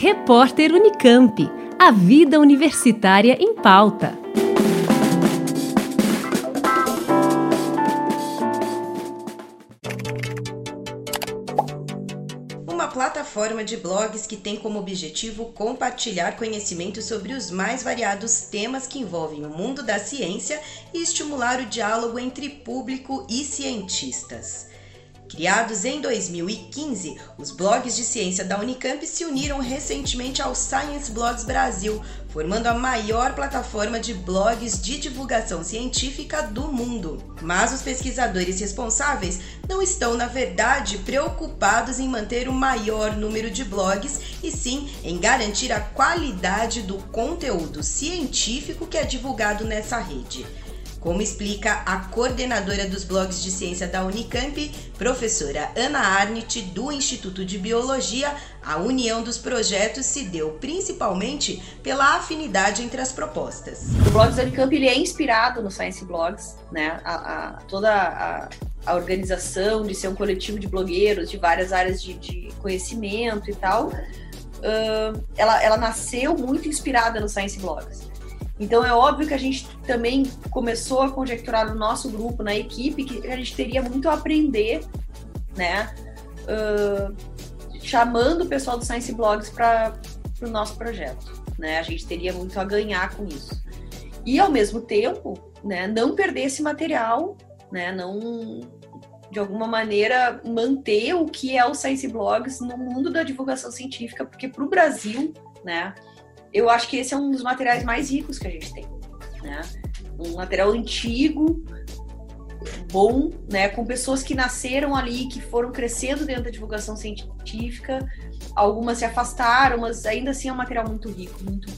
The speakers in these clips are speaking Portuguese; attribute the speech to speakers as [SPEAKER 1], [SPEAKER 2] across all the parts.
[SPEAKER 1] Repórter Unicamp. A vida universitária em pauta.
[SPEAKER 2] Uma plataforma de blogs que tem como objetivo compartilhar conhecimento sobre os mais variados temas que envolvem o mundo da ciência e estimular o diálogo entre público e cientistas. Criados em 2015, os blogs de ciência da Unicamp se uniram recentemente ao Science Blogs Brasil, formando a maior plataforma de blogs de divulgação científica do mundo. Mas os pesquisadores responsáveis não estão, na verdade, preocupados em manter o maior número de blogs e sim em garantir a qualidade do conteúdo científico que é divulgado nessa rede como explica a coordenadora dos blogs de ciência da Unicamp, professora Ana Arndt, do Instituto de Biologia, a união dos projetos se deu principalmente pela afinidade entre as propostas.
[SPEAKER 3] O Blogs da Unicamp ele é inspirado no Science Blogs, né? A, a, toda a, a, organização de ser um coletivo de blogueiros de várias áreas de, de conhecimento e tal, uh, ela, ela nasceu muito inspirada no Science Blogs. Então é óbvio que a gente também começou a conjecturar no nosso grupo, na equipe, que a gente teria muito a aprender, né? Uh, chamando o pessoal do Science Blogs para o nosso projeto, né? A gente teria muito a ganhar com isso. E ao mesmo tempo, né, não perder esse material, né? Não de alguma maneira manter o que é o Science Blogs no mundo da divulgação científica, porque para o Brasil, né? Eu acho que esse é um dos materiais mais ricos que a gente tem, né? Um material antigo, bom, né? Com pessoas que nasceram ali, que foram crescendo dentro da divulgação científica. Algumas se afastaram, mas ainda assim é um material muito rico, muito,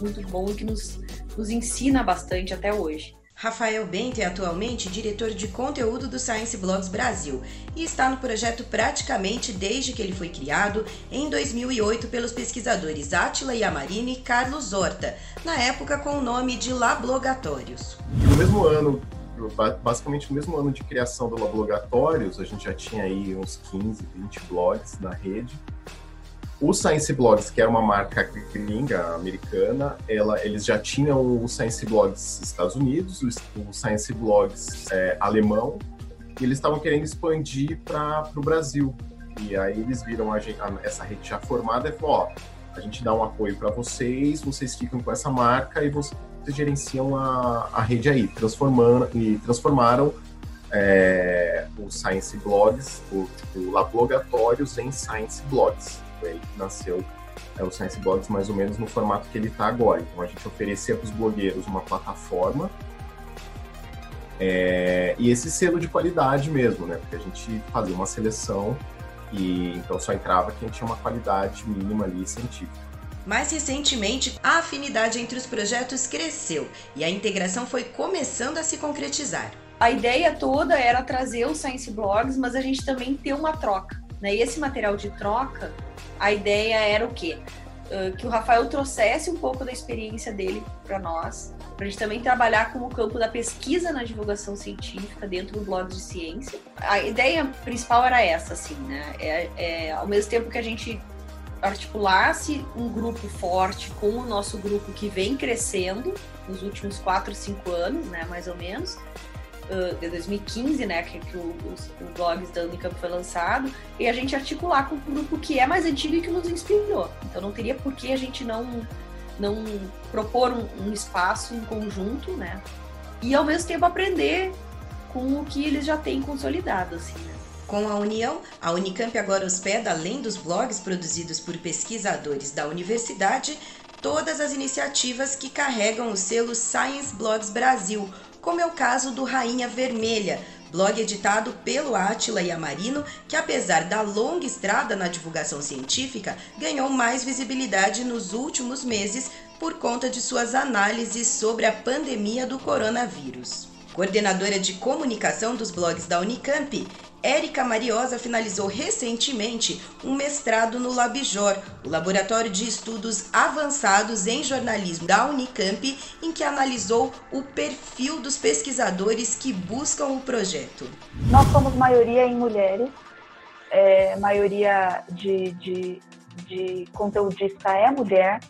[SPEAKER 3] muito bom e que nos, nos ensina bastante até hoje.
[SPEAKER 2] Rafael Bento é atualmente diretor de conteúdo do Science Blogs Brasil e está no projeto praticamente desde que ele foi criado em 2008 pelos pesquisadores Átila Yamarini e Carlos Horta, na época com o nome de Lablogatórios.
[SPEAKER 4] No mesmo ano, basicamente no mesmo ano de criação do Lablogatórios, a gente já tinha aí uns 15, 20 blogs na rede o Science Blogs, que é uma marca gringa, americana, ela, eles já tinham o Science Blogs Estados Unidos, o, Science Blogs é, alemão, e eles estavam querendo expandir para o Brasil. E aí eles viram a, a, essa rede já formada e falaram, ó, a gente dá um apoio para vocês, vocês ficam com essa marca e vocês gerenciam a, a rede aí, transformando, e transformaram é, o Science Blogs, o, o Lablogatórios em Science Blogs foi aí que nasceu é, o Science Blogs mais ou menos no formato que ele está agora. Então a gente oferecia para os blogueiros uma plataforma é, e esse selo de qualidade mesmo, né? Porque a gente fazia uma seleção e então só entrava quem tinha uma qualidade mínima ali científica.
[SPEAKER 2] Mais recentemente, a afinidade entre os projetos cresceu e a integração foi começando a se concretizar.
[SPEAKER 3] A ideia toda era trazer os Science Blogs, mas a gente também ter uma troca. Né? E esse material de troca a ideia era o quê? Uh, que o Rafael trouxesse um pouco da experiência dele para nós, para a gente também trabalhar com o campo da pesquisa na divulgação científica dentro do blog de ciência. A ideia principal era essa, assim, né? É, é, ao mesmo tempo que a gente articulasse um grupo forte com o nosso grupo que vem crescendo nos últimos quatro, cinco anos, né, mais ou menos, de 2015, né, que, que o, o, o Blogs da Unicamp foi lançado, e a gente articular com um grupo que é mais antigo e que nos inspirou. Então não teria por que a gente não, não propor um, um espaço em conjunto, né, e ao mesmo tempo aprender com o que eles já têm consolidado, assim, né.
[SPEAKER 2] Com a união, a Unicamp agora hospeda, além dos blogs produzidos por pesquisadores da universidade, todas as iniciativas que carregam o selo Science Blogs Brasil, como é o caso do Rainha Vermelha, blog editado pelo Átila Yamarino, que apesar da longa estrada na divulgação científica, ganhou mais visibilidade nos últimos meses por conta de suas análises sobre a pandemia do coronavírus. Coordenadora de comunicação dos blogs da Unicamp, Érica Mariosa finalizou recentemente um mestrado no Labjor, o Laboratório de Estudos Avançados em Jornalismo da Unicamp, em que analisou o perfil dos pesquisadores que buscam o projeto.
[SPEAKER 5] Nós somos maioria em mulheres, é, maioria de, de de conteudista é mulher.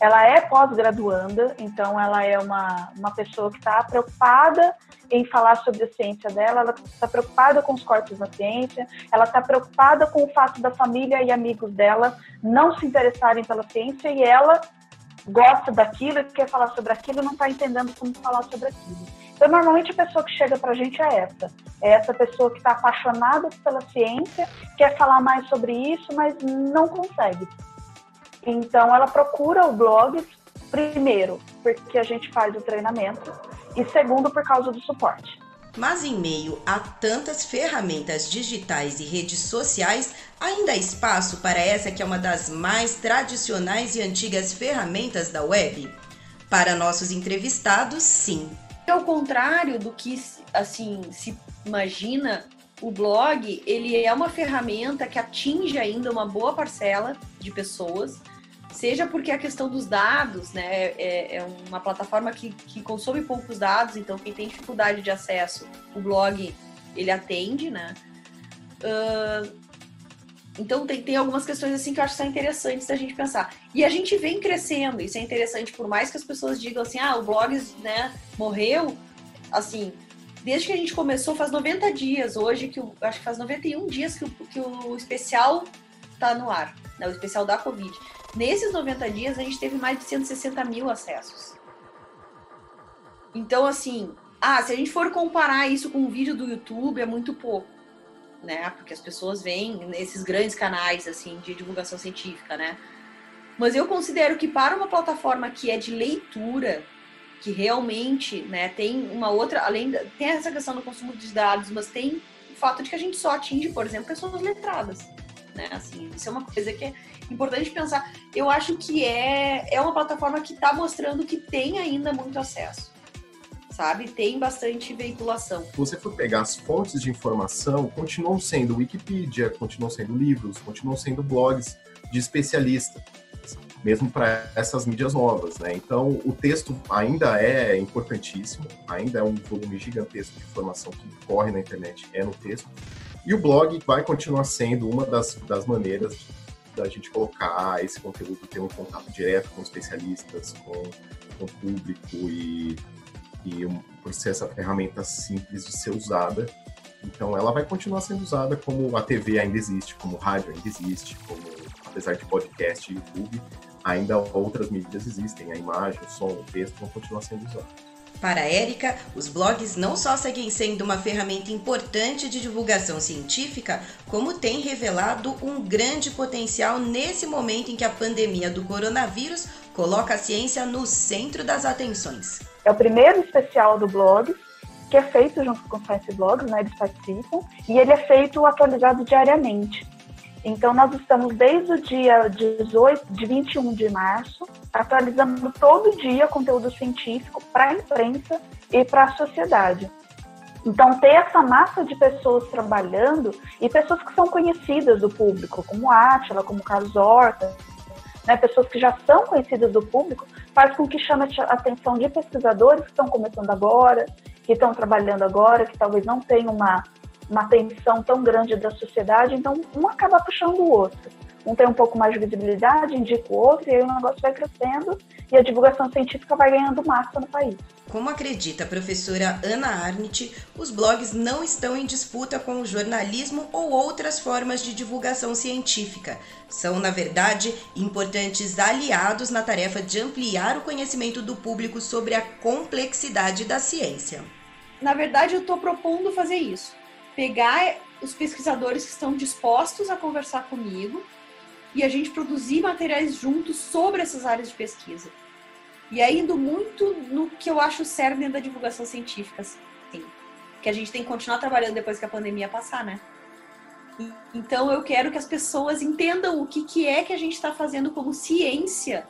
[SPEAKER 5] Ela é pós-graduanda, então ela é uma, uma pessoa que está preocupada em falar sobre a ciência dela, ela está preocupada com os corpos na ciência, ela está preocupada com o fato da família e amigos dela não se interessarem pela ciência e ela gosta daquilo quer falar sobre aquilo não está entendendo como falar sobre aquilo. Então, normalmente a pessoa que chega para a gente é essa. É essa pessoa que está apaixonada pela ciência, quer falar mais sobre isso, mas não consegue. Então, ela procura o blog, primeiro, porque a gente faz o treinamento, e segundo, por causa do suporte.
[SPEAKER 2] Mas em meio a tantas ferramentas digitais e redes sociais, ainda há espaço para essa que é uma das mais tradicionais e antigas ferramentas da web? Para nossos entrevistados, sim.
[SPEAKER 3] Ao contrário do que assim se imagina, o blog ele é uma ferramenta que atinge ainda uma boa parcela de pessoas seja porque a questão dos dados, né, é, é, uma plataforma que, que consome poucos dados, então quem tem dificuldade de acesso, o blog ele atende, né? Uh, então tem, tem algumas questões assim que eu acho que são interessantes da gente pensar. E a gente vem crescendo, isso é interessante, por mais que as pessoas digam assim, ah, o blog né, morreu, assim, desde que a gente começou, faz 90 dias, hoje, que o, acho que faz 91 dias que o, que o especial tá no ar, né, o especial da Covid. Nesses 90 dias, a gente teve mais de 160 mil acessos. Então, assim, ah, se a gente for comparar isso com um vídeo do YouTube, é muito pouco, né? Porque as pessoas veem nesses grandes canais, assim, de divulgação científica, né? Mas eu considero que para uma plataforma que é de leitura, que realmente, né, tem uma outra, além da, tem essa questão do consumo de dados, mas tem o fato de que a gente só atinge, por exemplo, pessoas letradas, né? Assim, isso é uma coisa que é importante pensar. Eu acho que é, é uma plataforma que está mostrando que tem ainda muito acesso. Sabe? Tem bastante veiculação.
[SPEAKER 4] Se você for pegar as fontes de informação, continuam sendo Wikipedia, continuam sendo livros, continuam sendo blogs de especialistas, mesmo para essas mídias novas, né? Então, o texto ainda é importantíssimo, ainda é um volume gigantesco de informação que corre na internet, é no texto. E o blog vai continuar sendo uma das, das maneiras da gente colocar esse conteúdo, ter um contato direto com especialistas, com, com o público e, e por ser essa ferramenta simples de ser usada. Então ela vai continuar sendo usada como a TV ainda existe, como o rádio ainda existe, como apesar de podcast e YouTube, ainda outras mídias existem, a imagem, o som, o texto vão continuar sendo usados.
[SPEAKER 2] Para a Érica, os blogs não só seguem sendo uma ferramenta importante de divulgação científica, como têm revelado um grande potencial nesse momento em que a pandemia do coronavírus coloca a ciência no centro das atenções.
[SPEAKER 5] É o primeiro especial do blog, que é feito junto com o Science Blogs, né, eles participam, e ele é feito atualizado diariamente. Então, nós estamos desde o dia 18, de 21 de março, atualizando todo dia conteúdo científico para a imprensa e para a sociedade. Então, ter essa massa de pessoas trabalhando e pessoas que são conhecidas do público, como Átila, como Carlos Horta, né, pessoas que já são conhecidas do público, faz com que chame a atenção de pesquisadores que estão começando agora, que estão trabalhando agora, que talvez não tenham uma uma tensão tão grande da sociedade, então um acaba puxando o outro. Um tem um pouco mais de visibilidade, indica o outro, e aí o negócio vai crescendo e a divulgação científica vai ganhando massa no país.
[SPEAKER 2] Como acredita a professora Ana Arndt, os blogs não estão em disputa com o jornalismo ou outras formas de divulgação científica. São, na verdade, importantes aliados na tarefa de ampliar o conhecimento do público sobre a complexidade da ciência.
[SPEAKER 3] Na verdade, eu estou propondo fazer isso pegar os pesquisadores que estão dispostos a conversar comigo e a gente produzir materiais juntos sobre essas áreas de pesquisa. E aí indo muito no que eu acho cerne da divulgação científica, assim, que a gente tem que continuar trabalhando depois que a pandemia passar, né? Então eu quero que as pessoas entendam o que, que é que a gente está fazendo como ciência.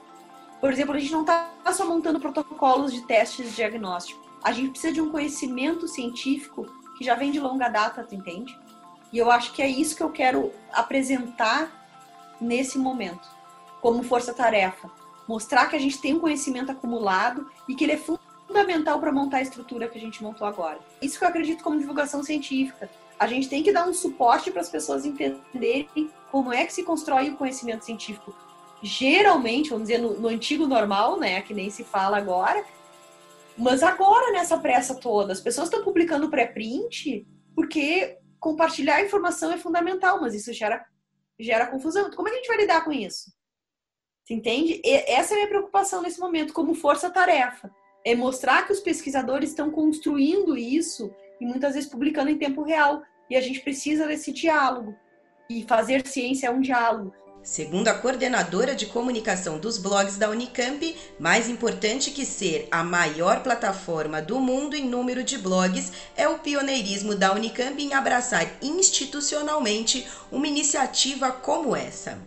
[SPEAKER 3] Por exemplo, a gente não está só montando protocolos de testes de diagnóstico. A gente precisa de um conhecimento científico que já vem de longa data, tu entende? E eu acho que é isso que eu quero apresentar nesse momento, como força-tarefa. Mostrar que a gente tem um conhecimento acumulado e que ele é fundamental para montar a estrutura que a gente montou agora. Isso que eu acredito como divulgação científica. a gente tem que dar um suporte para as pessoas entenderem como é que se constrói o conhecimento científico. Geralmente, vamos dizer, no, no antigo normal, né, que nem se fala agora, mas agora, nessa pressa toda, as pessoas estão publicando pré-print porque compartilhar informação é fundamental, mas isso gera, gera confusão. Como é que a gente vai lidar com isso? Você entende? E essa é a minha preocupação nesse momento, como força-tarefa. É mostrar que os pesquisadores estão construindo isso e muitas vezes publicando em tempo real. E a gente precisa desse diálogo. E fazer ciência é um diálogo.
[SPEAKER 2] Segundo a coordenadora de comunicação dos blogs da Unicamp, mais importante que ser a maior plataforma do mundo em número de blogs é o pioneirismo da Unicamp em abraçar institucionalmente uma iniciativa como essa.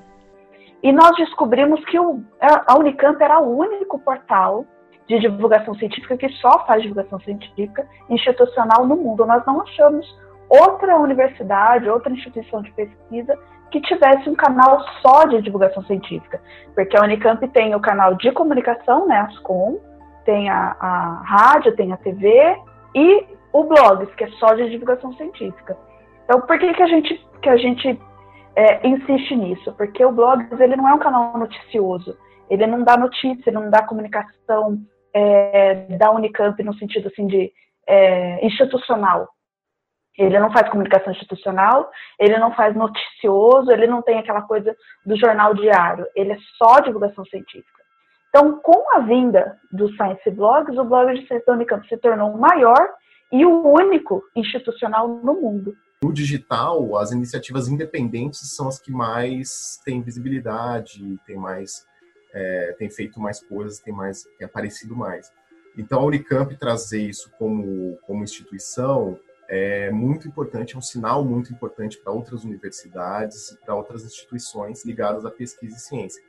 [SPEAKER 5] E nós descobrimos que a Unicamp era o único portal de divulgação científica que só faz divulgação científica institucional no mundo. Nós não achamos outra universidade, outra instituição de pesquisa que tivesse um canal só de divulgação científica, porque a Unicamp tem o canal de comunicação, né, Ascom, tem a, a rádio, tem a TV e o Blogs, que é só de divulgação científica. Então, por que, que a gente, que a gente é, insiste nisso? Porque o Blogs ele não é um canal noticioso, ele não dá notícia, não dá comunicação é, da Unicamp no sentido assim de é, institucional. Ele não faz comunicação institucional, ele não faz noticioso, ele não tem aquela coisa do jornal diário, ele é só divulgação científica. Então, com a vinda do Science Blogs, o blog de ciência da Unicamp se tornou o maior e o único institucional no mundo.
[SPEAKER 4] No digital, as iniciativas independentes são as que mais têm visibilidade, têm mais, é, têm feito mais coisas, têm mais, têm aparecido mais. Então, a Unicamp trazer isso como, como instituição é muito importante, é um sinal muito importante para outras universidades e para outras instituições ligadas à pesquisa e ciência.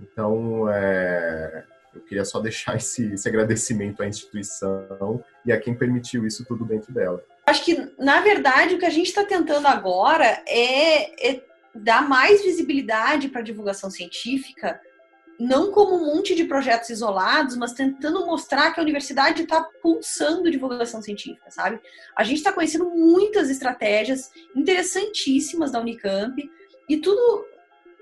[SPEAKER 4] Então, é, eu queria só deixar esse, esse, agradecimento à instituição e a quem permitiu isso tudo dentro dela.
[SPEAKER 3] Acho que, na verdade, o que a gente está tentando agora é, é dar mais visibilidade para a divulgação científica não como um monte de projetos isolados, mas tentando mostrar que a universidade está pulsando divulgação científica, sabe? A gente está conhecendo muitas estratégias interessantíssimas da Unicamp e tudo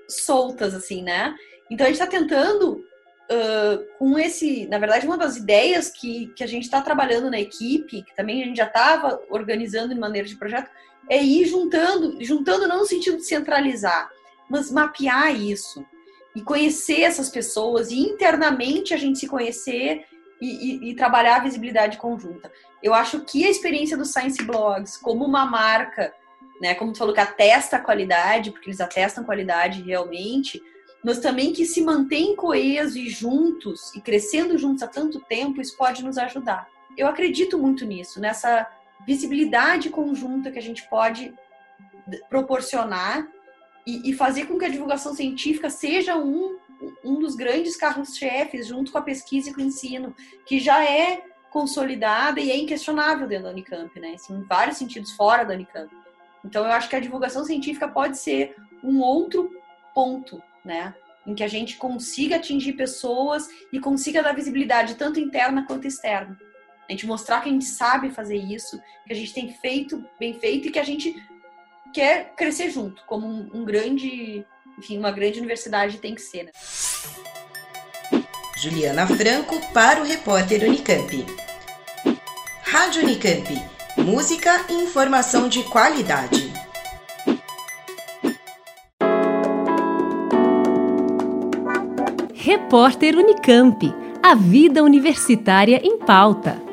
[SPEAKER 3] soltas, assim, né? Então a gente está tentando, uh, com esse, na verdade, uma das ideias que, que a gente está trabalhando na equipe, que também a gente já estava organizando de maneira de projeto, é ir juntando, juntando não no sentido de centralizar, mas mapear isso e conhecer essas pessoas e internamente a gente se conhecer e, e, e, trabalhar a visibilidade conjunta. Eu acho que a experiência do Science Blogs como uma marca, né, como tu falou que atesta a qualidade, porque eles atestam qualidade realmente, mas também que se mantém coesos e juntos e crescendo juntos há tanto tempo, isso pode nos ajudar. Eu acredito muito nisso, nessa visibilidade conjunta que a gente pode proporcionar e, e fazer com que a divulgação científica seja um, um dos grandes carros-chefes, junto com a pesquisa e com o ensino, que já é consolidada e é inquestionável dentro da Unicamp, né? Assim, em vários sentidos fora da Unicamp. Então, eu acho que a divulgação científica pode ser um outro ponto, né? Em que a gente consiga atingir pessoas e consiga dar visibilidade tanto interna quanto externa. A gente mostrar que a gente sabe fazer isso, que a gente tem feito bem feito e que a gente quer crescer junto, como um, um grande, enfim, uma grande universidade tem que ser. Né?
[SPEAKER 2] Juliana Franco para o repórter Unicamp. Rádio Unicamp. Música e informação de qualidade.
[SPEAKER 1] Repórter Unicamp. A vida universitária em pauta.